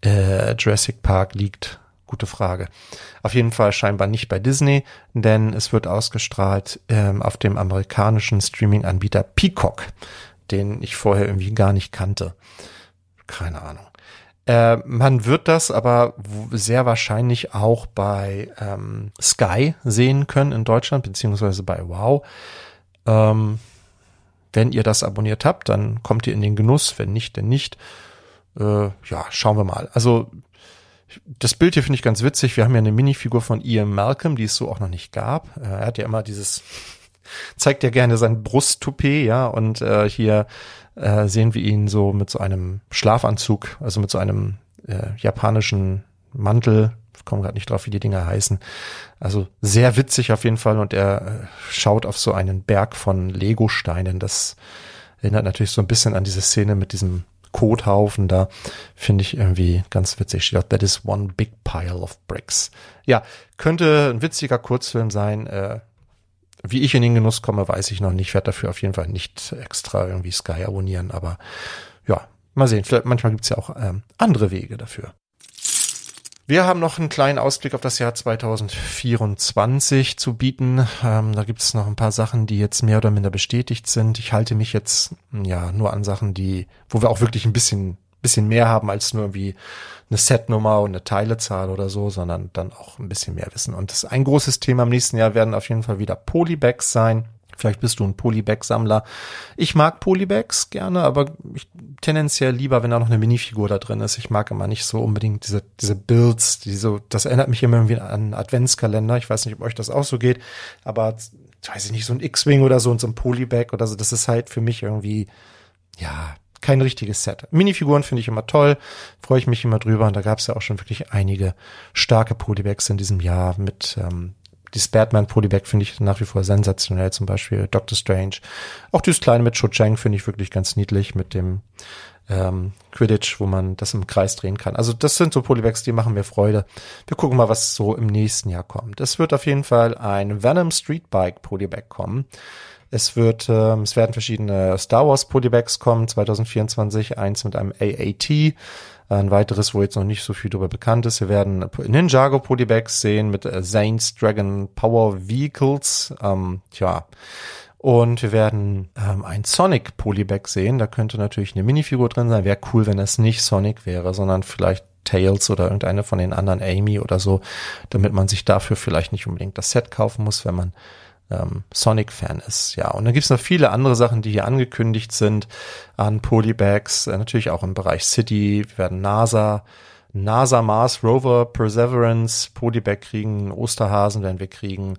äh, Jurassic Park liegt. Gute Frage. Auf jeden Fall scheinbar nicht bei Disney, denn es wird ausgestrahlt ähm, auf dem amerikanischen Streaming-Anbieter Peacock, den ich vorher irgendwie gar nicht kannte. Keine Ahnung. Äh, man wird das aber sehr wahrscheinlich auch bei ähm, Sky sehen können in Deutschland, beziehungsweise bei Wow. Ähm, wenn ihr das abonniert habt, dann kommt ihr in den Genuss, wenn nicht, dann nicht. Äh, ja, schauen wir mal. Also das Bild hier finde ich ganz witzig. Wir haben ja eine Minifigur von Ian Malcolm, die es so auch noch nicht gab. Äh, er hat ja immer dieses, zeigt ja gerne sein Brusttoupet, ja, und äh, hier äh, sehen wir ihn so mit so einem Schlafanzug, also mit so einem äh, japanischen Mantel. Ich komme gerade nicht drauf, wie die Dinger heißen. Also sehr witzig auf jeden Fall und er äh, schaut auf so einen Berg von Lego-Steinen. Das erinnert natürlich so ein bisschen an diese Szene mit diesem Kothaufen da. Finde ich irgendwie ganz witzig. Steht auch, that is one big pile of bricks. Ja, könnte ein witziger Kurzfilm sein. Äh, wie ich in den Genuss komme, weiß ich noch nicht. Ich werde dafür auf jeden Fall nicht extra irgendwie Sky abonnieren, aber ja, mal sehen. Vielleicht, manchmal gibt's ja auch ähm, andere Wege dafür. Wir haben noch einen kleinen Ausblick auf das Jahr 2024 zu bieten. Ähm, da gibt es noch ein paar Sachen, die jetzt mehr oder minder bestätigt sind. Ich halte mich jetzt ja nur an Sachen, die, wo wir auch wirklich ein bisschen, bisschen mehr haben als nur irgendwie eine Setnummer und eine Teilezahl oder so, sondern dann auch ein bisschen mehr wissen. Und das ein großes Thema im nächsten Jahr werden auf jeden Fall wieder Polybags sein. Vielleicht bist du ein Polybag-Sammler. Ich mag Polybags gerne, aber ich, tendenziell lieber, wenn da noch eine Minifigur da drin ist. Ich mag immer nicht so unbedingt diese, diese Builds, die so, das erinnert mich immer irgendwie an Adventskalender. Ich weiß nicht, ob euch das auch so geht, aber weiß ich nicht, so ein X-Wing oder so und so ein Polybag oder so, das ist halt für mich irgendwie, ja, kein richtiges Set. Minifiguren finde ich immer toll, freue ich mich immer drüber und da gab es ja auch schon wirklich einige starke Polybags in diesem Jahr mit ähm, dieses Batman Polybag finde ich nach wie vor sensationell, zum Beispiel Doctor Strange. Auch dieses kleine mit Cho Chang finde ich wirklich ganz niedlich mit dem ähm, Quidditch, wo man das im Kreis drehen kann. Also das sind so Polybags, die machen mir Freude. Wir gucken mal, was so im nächsten Jahr kommt. Es wird auf jeden Fall ein Venom Street Bike Polybag kommen. Es wird, ähm, es werden verschiedene Star Wars Polybags kommen, 2024, eins mit einem AAT, ein weiteres, wo jetzt noch nicht so viel darüber bekannt ist. Wir werden Ninjago Polybags sehen mit äh, Zane's Dragon Power Vehicles. Ähm, tja. Und wir werden ähm, ein Sonic Polybag sehen. Da könnte natürlich eine Minifigur drin sein. Wäre cool, wenn es nicht Sonic wäre, sondern vielleicht Tails oder irgendeine von den anderen Amy oder so, damit man sich dafür vielleicht nicht unbedingt das Set kaufen muss, wenn man ähm, Sonic-Fan ist. Ja, und dann gibt's noch viele andere Sachen, die hier angekündigt sind an Polybags, äh, natürlich auch im Bereich City. Wir werden NASA, NASA Mars Rover Perseverance Polybag kriegen, Osterhasen werden wir kriegen.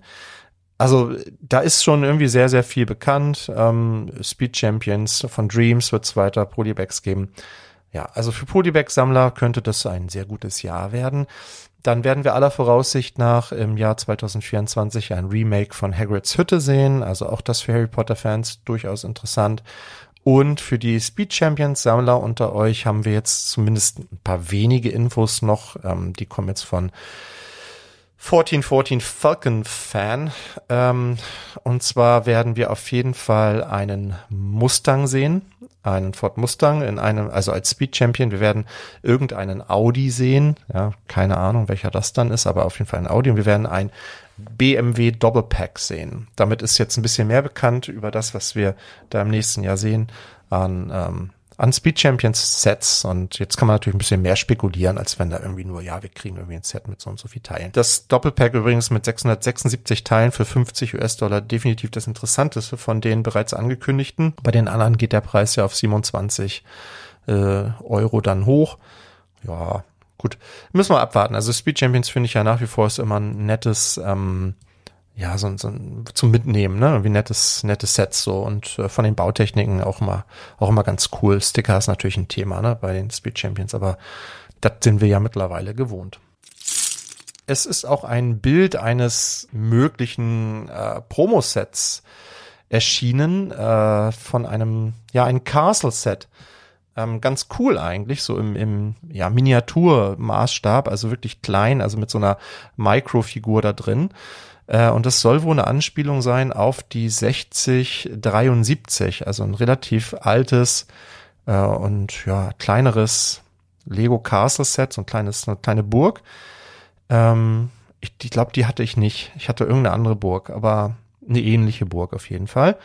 Also da ist schon irgendwie sehr, sehr viel bekannt. Ähm, Speed Champions von Dreams wird es weiter Polybags geben. Ja, also für Polybag-Sammler könnte das ein sehr gutes Jahr werden. Dann werden wir aller Voraussicht nach im Jahr 2024 ein Remake von Hagrids Hütte sehen. Also auch das für Harry Potter Fans durchaus interessant. Und für die Speed Champions Sammler unter euch haben wir jetzt zumindest ein paar wenige Infos noch. Ähm, die kommen jetzt von 1414 Falcon Fan. Ähm, und zwar werden wir auf jeden Fall einen Mustang sehen einen Ford Mustang in einem, also als Speed Champion. Wir werden irgendeinen Audi sehen. Ja, keine Ahnung, welcher das dann ist, aber auf jeden Fall ein Audi. Und wir werden ein BMW Doppelpack sehen. Damit ist jetzt ein bisschen mehr bekannt über das, was wir da im nächsten Jahr sehen an ähm, an Speed Champions Sets und jetzt kann man natürlich ein bisschen mehr spekulieren, als wenn da irgendwie nur, ja, wir kriegen irgendwie ein Set mit so und so viel Teilen. Das Doppelpack übrigens mit 676 Teilen für 50 US-Dollar definitiv das interessanteste von den bereits angekündigten. Bei den anderen geht der Preis ja auf 27 äh, Euro dann hoch. Ja, gut. Müssen wir abwarten. Also Speed Champions finde ich ja nach wie vor ist immer ein nettes, ähm, ja, so, so zum Mitnehmen, ne? Wie nettes, nettes Sets so und äh, von den Bautechniken auch immer, auch immer ganz cool. Sticker ist natürlich ein Thema, ne, bei den Speed Champions, aber das sind wir ja mittlerweile gewohnt. Es ist auch ein Bild eines möglichen äh, Promo-Sets erschienen äh, von einem, ja, ein Castle-Set. Ähm, ganz cool eigentlich, so im, im ja, Miniaturmaßstab, also wirklich klein, also mit so einer Microfigur da drin. Äh, und das soll wohl eine Anspielung sein auf die 6073, also ein relativ altes äh, und ja, kleineres Lego Castle Set, so ein kleines, eine kleine Burg. Ähm, ich ich glaube, die hatte ich nicht. Ich hatte irgendeine andere Burg, aber eine ähnliche Burg auf jeden Fall.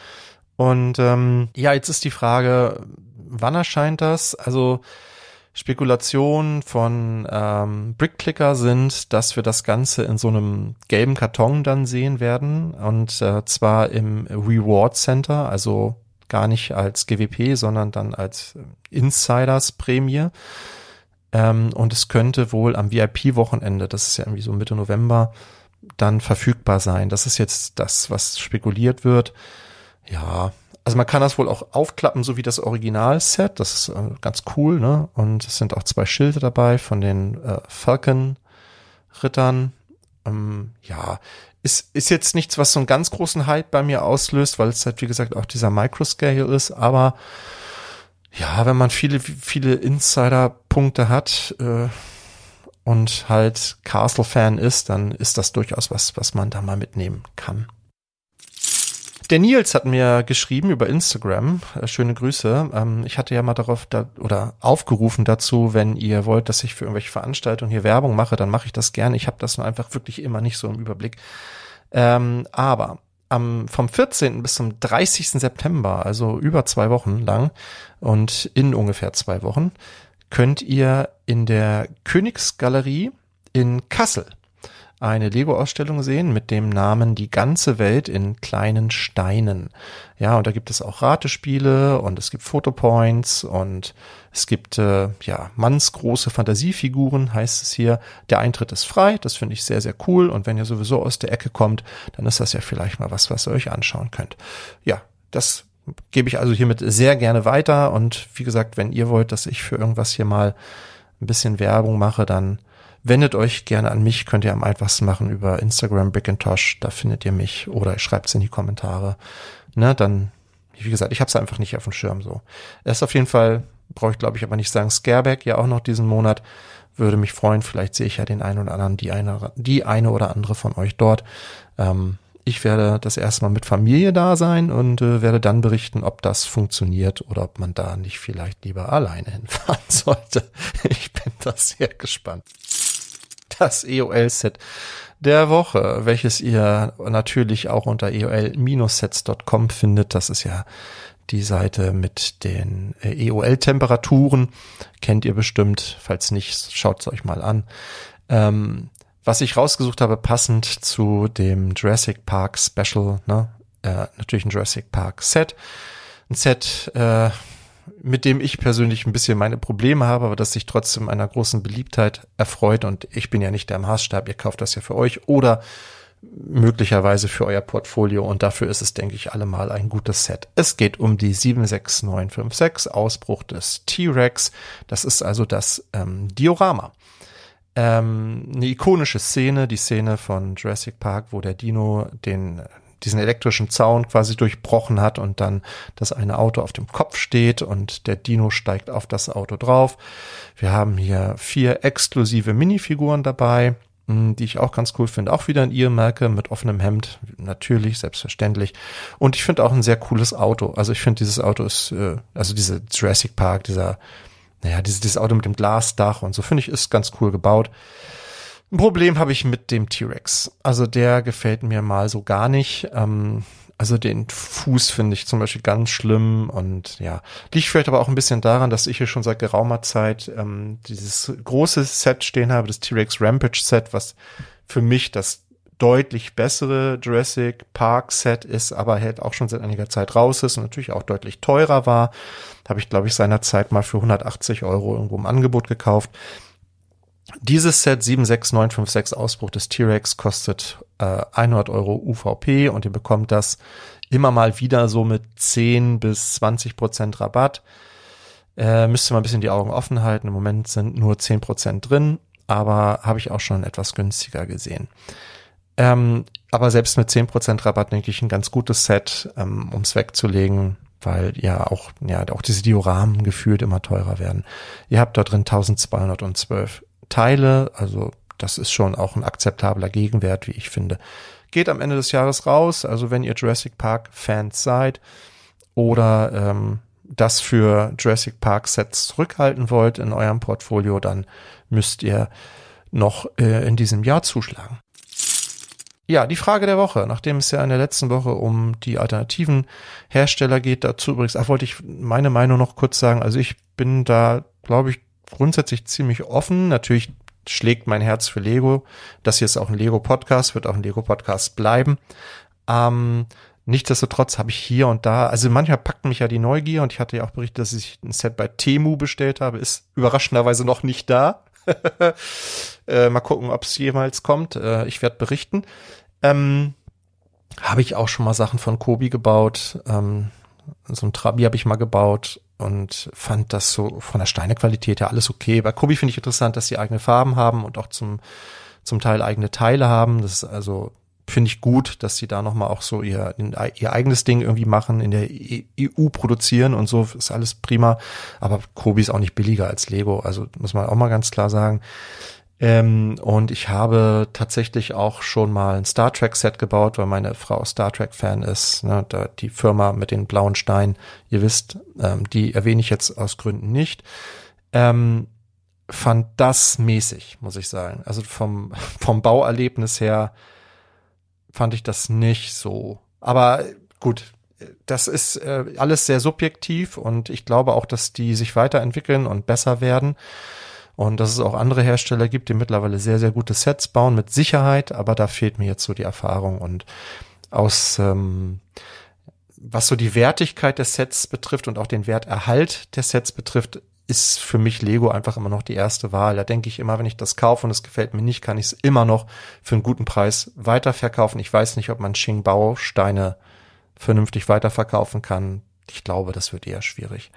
Und ähm, ja, jetzt ist die Frage, wann erscheint das? Also Spekulationen von ähm, Brickclicker sind, dass wir das Ganze in so einem gelben Karton dann sehen werden und äh, zwar im Reward Center, also gar nicht als GWP, sondern dann als Insiders Prämie. Ähm, und es könnte wohl am VIP-Wochenende, das ist ja irgendwie so Mitte November, dann verfügbar sein. Das ist jetzt das, was spekuliert wird. Ja, also man kann das wohl auch aufklappen, so wie das Original-Set. Das ist äh, ganz cool, ne? Und es sind auch zwei Schilde dabei von den äh, Falcon-Rittern. Ähm, ja, ist, ist jetzt nichts, was so einen ganz großen Hype bei mir auslöst, weil es halt, wie gesagt, auch dieser Microscale ist. Aber ja, wenn man viele, viele Insider-Punkte hat äh, und halt Castle-Fan ist, dann ist das durchaus was, was man da mal mitnehmen kann. Der Nils hat mir geschrieben über Instagram, äh, schöne Grüße. Ähm, ich hatte ja mal darauf da, oder aufgerufen dazu, wenn ihr wollt, dass ich für irgendwelche Veranstaltungen hier Werbung mache, dann mache ich das gerne. Ich habe das nur einfach wirklich immer nicht so im Überblick. Ähm, aber am, vom 14. bis zum 30. September, also über zwei Wochen lang und in ungefähr zwei Wochen, könnt ihr in der Königsgalerie in Kassel eine Lego-Ausstellung sehen mit dem Namen Die ganze Welt in kleinen Steinen. Ja, und da gibt es auch Ratespiele und es gibt Fotopoints und es gibt äh, ja mannsgroße Fantasiefiguren, heißt es hier. Der Eintritt ist frei, das finde ich sehr, sehr cool. Und wenn ihr sowieso aus der Ecke kommt, dann ist das ja vielleicht mal was, was ihr euch anschauen könnt. Ja, das gebe ich also hiermit sehr gerne weiter. Und wie gesagt, wenn ihr wollt, dass ich für irgendwas hier mal ein bisschen Werbung mache, dann wendet euch gerne an mich, könnt ihr am einfachsten machen über Instagram Brickintosh, da findet ihr mich oder schreibt es in die Kommentare. Ne, dann, wie gesagt, ich habe es einfach nicht auf dem Schirm so. Er ist auf jeden Fall, brauche ich glaube ich aber nicht sagen, Scareback ja auch noch diesen Monat. Würde mich freuen, vielleicht sehe ich ja den einen oder anderen, die eine, die eine oder andere von euch dort. Ähm, ich werde das erste Mal mit Familie da sein und äh, werde dann berichten, ob das funktioniert oder ob man da nicht vielleicht lieber alleine hinfahren sollte. Ich bin da sehr gespannt das EOL-Set der Woche, welches ihr natürlich auch unter eol-sets.com findet. Das ist ja die Seite mit den äh, EOL-Temperaturen. Kennt ihr bestimmt. Falls nicht, schaut es euch mal an. Ähm, was ich rausgesucht habe, passend zu dem Jurassic Park Special, ne? Äh, natürlich ein Jurassic Park Set. Ein Set, äh, mit dem ich persönlich ein bisschen meine Probleme habe, aber das sich trotzdem einer großen Beliebtheit erfreut. Und ich bin ja nicht der Maßstab, ihr kauft das ja für euch oder möglicherweise für euer Portfolio und dafür ist es, denke ich, allemal ein gutes Set. Es geht um die 76956, Ausbruch des T-Rex. Das ist also das ähm, Diorama. Ähm, eine ikonische Szene, die Szene von Jurassic Park, wo der Dino den diesen elektrischen Zaun quasi durchbrochen hat und dann das eine Auto auf dem Kopf steht und der Dino steigt auf das Auto drauf. Wir haben hier vier exklusive Minifiguren dabei, hm, die ich auch ganz cool finde. Auch wieder in ihr Marke mit offenem Hemd, natürlich, selbstverständlich. Und ich finde auch ein sehr cooles Auto. Also ich finde dieses Auto ist, äh, also diese Jurassic Park, dieser, naja, dieses, dieses Auto mit dem Glasdach und so finde ich ist ganz cool gebaut. Ein Problem habe ich mit dem T-Rex. Also der gefällt mir mal so gar nicht. Ähm, also den Fuß finde ich zum Beispiel ganz schlimm und ja, liegt vielleicht aber auch ein bisschen daran, dass ich hier schon seit geraumer Zeit ähm, dieses große Set stehen habe, das T-Rex Rampage Set, was für mich das deutlich bessere Jurassic Park Set ist, aber halt auch schon seit einiger Zeit raus ist und natürlich auch deutlich teurer war. Habe ich, glaube ich, seinerzeit mal für 180 Euro irgendwo im Angebot gekauft. Dieses Set 76956 Ausbruch des T-Rex kostet äh, 100 Euro UVP und ihr bekommt das immer mal wieder so mit 10 bis 20 Prozent Rabatt. Äh, müsst ihr mal ein bisschen die Augen offen halten. Im Moment sind nur 10 Prozent drin, aber habe ich auch schon etwas günstiger gesehen. Ähm, aber selbst mit 10 Prozent Rabatt denke ich ein ganz gutes Set, ähm, ums wegzulegen, weil ja auch, ja, auch diese Dioramen gefühlt immer teurer werden. Ihr habt da drin 1212 Teile, also das ist schon auch ein akzeptabler Gegenwert, wie ich finde. Geht am Ende des Jahres raus, also wenn ihr Jurassic Park Fans seid oder ähm, das für Jurassic Park Sets zurückhalten wollt in eurem Portfolio, dann müsst ihr noch äh, in diesem Jahr zuschlagen. Ja, die Frage der Woche, nachdem es ja in der letzten Woche um die alternativen Hersteller geht, dazu übrigens, ach, wollte ich meine Meinung noch kurz sagen. Also ich bin da, glaube ich, grundsätzlich ziemlich offen. Natürlich schlägt mein Herz für Lego. Das hier ist auch ein Lego-Podcast, wird auch ein Lego-Podcast bleiben. Ähm, Nichtsdestotrotz habe ich hier und da, also manchmal packt mich ja die Neugier und ich hatte ja auch berichtet, dass ich ein Set bei Temu bestellt habe, ist überraschenderweise noch nicht da. äh, mal gucken, ob es jemals kommt. Äh, ich werde berichten. Ähm, habe ich auch schon mal Sachen von Kobi gebaut. Ähm, so ein Trabi habe ich mal gebaut und fand das so von der Steinequalität her alles okay. Bei Kobi finde ich interessant, dass sie eigene Farben haben und auch zum, zum Teil eigene Teile haben. Das ist also, finde ich gut, dass sie da nochmal auch so ihr, ihr eigenes Ding irgendwie machen, in der EU e produzieren und so ist alles prima. Aber Kobi ist auch nicht billiger als Lego, also muss man auch mal ganz klar sagen. Ähm, und ich habe tatsächlich auch schon mal ein Star Trek Set gebaut, weil meine Frau Star Trek Fan ist. Ne, da, die Firma mit den blauen Steinen, ihr wisst, ähm, die erwähne ich jetzt aus Gründen nicht. Ähm, fand das mäßig, muss ich sagen. Also vom, vom Bauerlebnis her fand ich das nicht so. Aber gut, das ist äh, alles sehr subjektiv und ich glaube auch, dass die sich weiterentwickeln und besser werden und dass es auch andere Hersteller gibt, die mittlerweile sehr, sehr gute Sets bauen, mit Sicherheit, aber da fehlt mir jetzt so die Erfahrung und aus, ähm, was so die Wertigkeit des Sets betrifft und auch den Werterhalt der Sets betrifft, ist für mich Lego einfach immer noch die erste Wahl. Da denke ich immer, wenn ich das kaufe und es gefällt mir nicht, kann ich es immer noch für einen guten Preis weiterverkaufen. Ich weiß nicht, ob man Xing-Bausteine vernünftig weiterverkaufen kann. Ich glaube, das wird eher schwierig.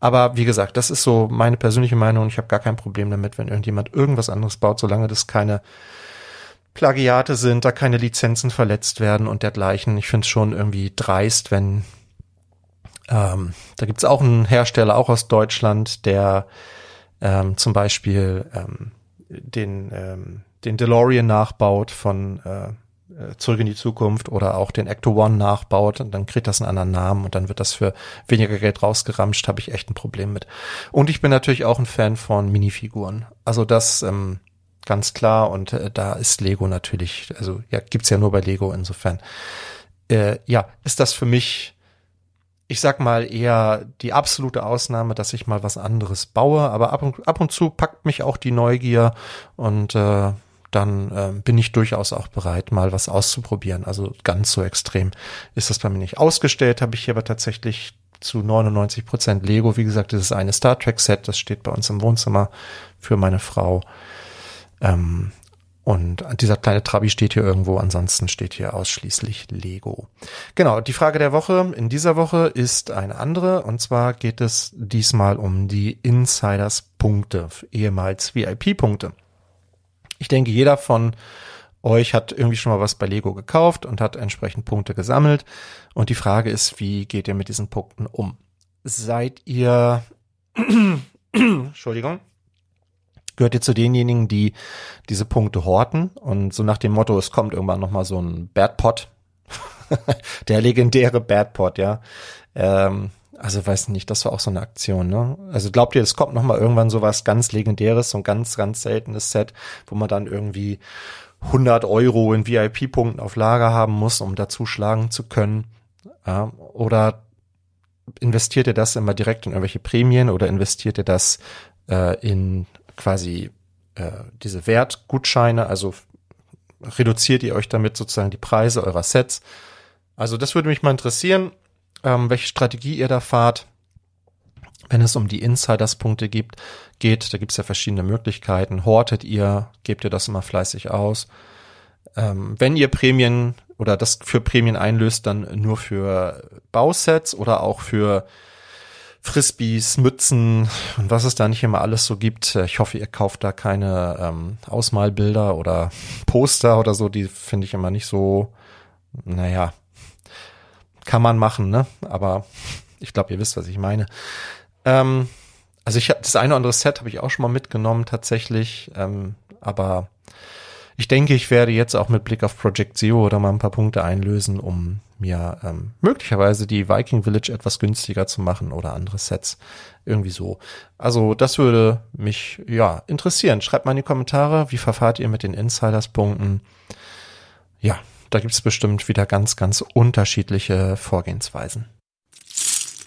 Aber wie gesagt, das ist so meine persönliche Meinung. Ich habe gar kein Problem damit, wenn irgendjemand irgendwas anderes baut, solange das keine Plagiate sind, da keine Lizenzen verletzt werden und dergleichen. Ich finde es schon irgendwie dreist, wenn ähm, da gibt's auch einen Hersteller, auch aus Deutschland, der ähm, zum Beispiel ähm, den, ähm, den DeLorean nachbaut von äh, Zurück in die Zukunft oder auch den Ecto One nachbaut und dann kriegt das einen anderen Namen und dann wird das für weniger Geld rausgeramscht, habe ich echt ein Problem mit. Und ich bin natürlich auch ein Fan von Minifiguren. Also das ähm, ganz klar und äh, da ist Lego natürlich, also ja, gibt's ja nur bei Lego insofern. Äh, ja, ist das für mich ich sag mal eher die absolute Ausnahme, dass ich mal was anderes baue, aber ab und, ab und zu packt mich auch die Neugier und äh, dann äh, bin ich durchaus auch bereit, mal was auszuprobieren. Also ganz so extrem ist das bei mir nicht. Ausgestellt habe ich hier aber tatsächlich zu 99 Prozent Lego. Wie gesagt, das ist eine Star Trek Set, das steht bei uns im Wohnzimmer für meine Frau. Ähm, und dieser kleine Trabi steht hier irgendwo, ansonsten steht hier ausschließlich Lego. Genau, die Frage der Woche in dieser Woche ist eine andere und zwar geht es diesmal um die Insiders Punkte, ehemals VIP Punkte. Ich denke, jeder von euch hat irgendwie schon mal was bei Lego gekauft und hat entsprechend Punkte gesammelt. Und die Frage ist, wie geht ihr mit diesen Punkten um? Seid ihr, Entschuldigung, gehört ihr zu denjenigen, die diese Punkte horten und so nach dem Motto, es kommt irgendwann nochmal so ein Bad Pot, der legendäre Bad Pot, ja. Ähm, also weiß nicht, das war auch so eine Aktion, ne? Also glaubt ihr, es kommt noch mal irgendwann so was ganz legendäres, so ein ganz, ganz seltenes Set, wo man dann irgendwie 100 Euro in VIP-Punkten auf Lager haben muss, um dazu schlagen zu können? Ja, oder investiert ihr das immer direkt in irgendwelche Prämien oder investiert ihr das äh, in quasi äh, diese Wertgutscheine, also reduziert ihr euch damit sozusagen die Preise eurer Sets? Also das würde mich mal interessieren ähm, welche Strategie ihr da fahrt. Wenn es um die Insiders-Punkte gibt, geht, da gibt es ja verschiedene Möglichkeiten. Hortet ihr, gebt ihr das immer fleißig aus. Ähm, wenn ihr Prämien oder das für Prämien einlöst, dann nur für Bausets oder auch für Frisbees, Mützen und was es da nicht immer alles so gibt. Ich hoffe, ihr kauft da keine ähm, Ausmalbilder oder Poster oder so. Die finde ich immer nicht so, naja, kann man machen, ne? Aber ich glaube, ihr wisst, was ich meine. Ähm, also ich habe das eine oder andere Set habe ich auch schon mal mitgenommen tatsächlich, ähm, aber ich denke, ich werde jetzt auch mit Blick auf Project Zero oder mal ein paar Punkte einlösen, um mir ähm, möglicherweise die Viking Village etwas günstiger zu machen oder andere Sets. Irgendwie so. Also das würde mich ja interessieren. Schreibt mal in die Kommentare, wie verfahrt ihr mit den Insiders-Punkten? Ja, da gibt es bestimmt wieder ganz, ganz unterschiedliche Vorgehensweisen.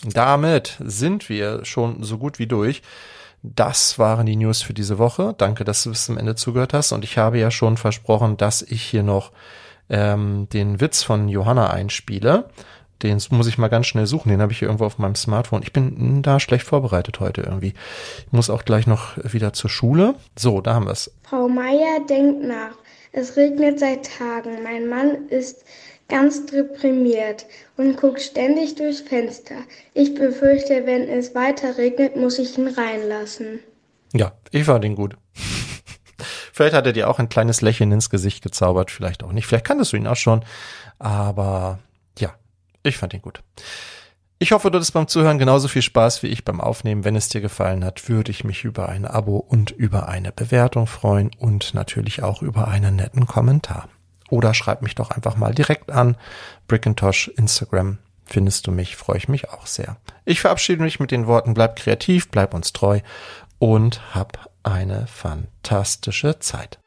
Damit sind wir schon so gut wie durch. Das waren die News für diese Woche. Danke, dass du bis zum Ende zugehört hast. Und ich habe ja schon versprochen, dass ich hier noch ähm, den Witz von Johanna einspiele. Den muss ich mal ganz schnell suchen. Den habe ich hier irgendwo auf meinem Smartphone. Ich bin da schlecht vorbereitet heute irgendwie. Ich muss auch gleich noch wieder zur Schule. So, da haben wir es. Frau Meier denkt nach. Es regnet seit Tagen. Mein Mann ist ganz deprimiert und guckt ständig durchs Fenster. Ich befürchte, wenn es weiter regnet, muss ich ihn reinlassen. Ja, ich fand ihn gut. vielleicht hat er dir auch ein kleines Lächeln ins Gesicht gezaubert, vielleicht auch nicht. Vielleicht kanntest du ihn auch schon. Aber ja, ich fand ihn gut. Ich hoffe, du hattest beim Zuhören genauso viel Spaß wie ich beim Aufnehmen. Wenn es dir gefallen hat, würde ich mich über ein Abo und über eine Bewertung freuen und natürlich auch über einen netten Kommentar. Oder schreib mich doch einfach mal direkt an. Brickintosh Instagram findest du mich, freue ich mich auch sehr. Ich verabschiede mich mit den Worten, bleib kreativ, bleib uns treu und hab eine fantastische Zeit.